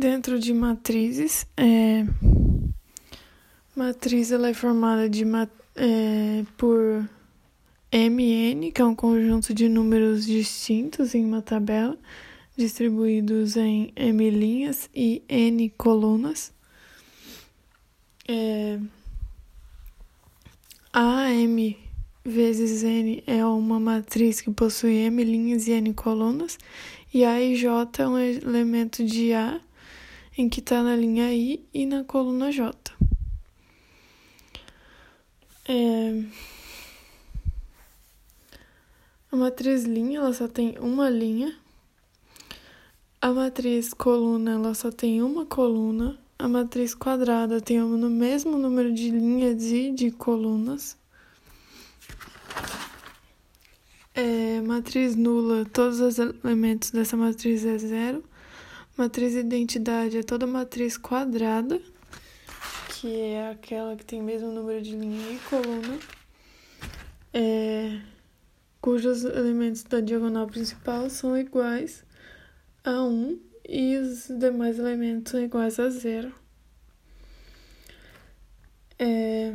Dentro de matrizes, é, matriz ela é formada de, é, por MN, que é um conjunto de números distintos em uma tabela, distribuídos em M linhas e N colunas. É, AM vezes N é uma matriz que possui M linhas e N colunas, e A e J é um elemento de A em que está na linha I e na coluna J. É... A matriz linha ela só tem uma linha. A matriz coluna ela só tem uma coluna. A matriz quadrada tem o mesmo número de linhas e de colunas. É, matriz nula, todos os elementos dessa matriz é zero. Matriz identidade é toda matriz quadrada, que é aquela que tem o mesmo número de linha e coluna. É, cujos elementos da diagonal principal são iguais a 1 e os demais elementos são iguais a zero. É,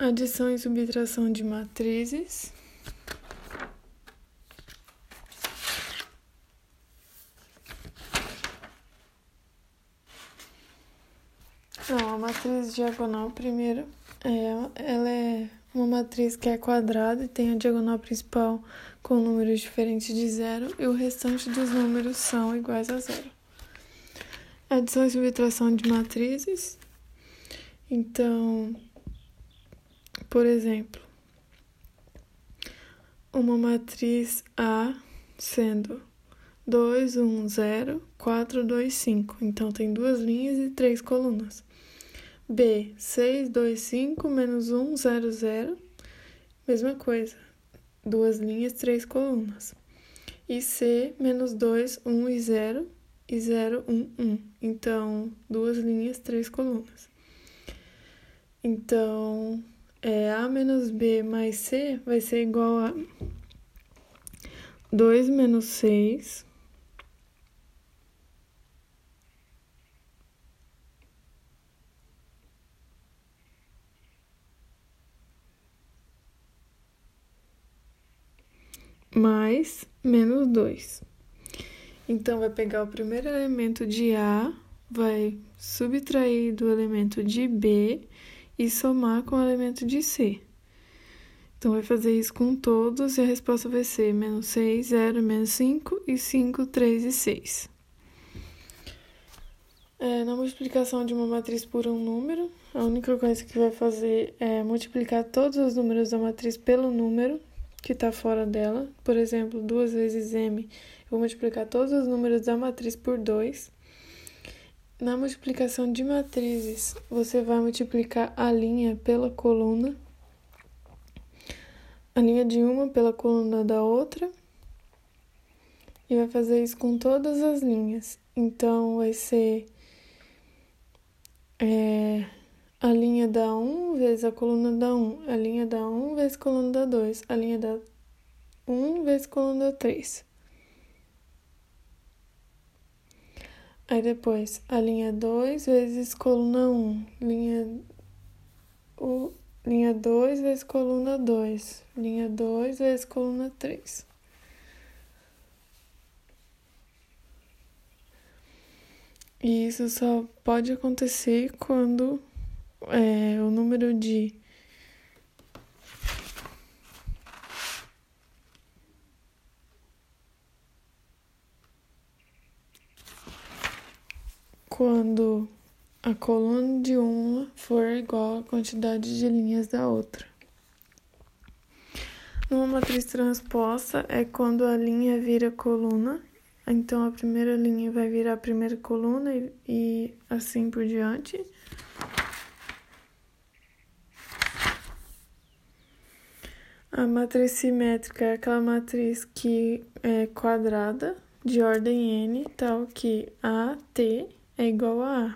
adição e subtração de matrizes. A matriz diagonal primeiro, é, ela é uma matriz que é quadrada e tem a diagonal principal com números diferentes de zero e o restante dos números são iguais a zero. Adição e subtração de matrizes. Então, por exemplo, uma matriz A sendo 2, 1, 0, 4, 2, 5. Então, tem duas linhas e três colunas. B, 6, 2, 5, menos 1, 0, 0. Mesma coisa. Duas linhas, três colunas. E C, menos 2, 1 e 0. E 0, 1, 1. Então, duas linhas, três colunas. Então, é, A menos B mais C vai ser igual a 2 menos 6 mais menos 2. Então, vai pegar o primeiro elemento de A, vai subtrair do elemento de B e somar com o elemento de C. Então, vai fazer isso com todos e a resposta vai ser menos 6, 0, menos 5 e 5, 3 e 6. É, na multiplicação de uma matriz por um número, a única coisa que vai fazer é multiplicar todos os números da matriz pelo número que está fora dela. Por exemplo, 2 vezes m, eu vou multiplicar todos os números da matriz por 2. Na multiplicação de matrizes, você vai multiplicar a linha pela coluna, a linha de uma pela coluna da outra, e vai fazer isso com todas as linhas. Então, vai ser. É, a linha da 1 vezes a coluna da 1, a linha da 1 vezes a coluna da 2, a linha da 1 vezes a coluna da 3. Aí depois, a linha 2 vezes coluna 1, linha, o, linha 2 vezes coluna 2, linha 2 vezes coluna 3. E isso só pode acontecer quando é, o número de quando a coluna de uma for igual à quantidade de linhas da outra. Numa matriz transposta é quando a linha vira coluna, então a primeira linha vai virar a primeira coluna e, e assim por diante. A matriz simétrica é aquela matriz que é quadrada de ordem n, tal que AT é igual a A.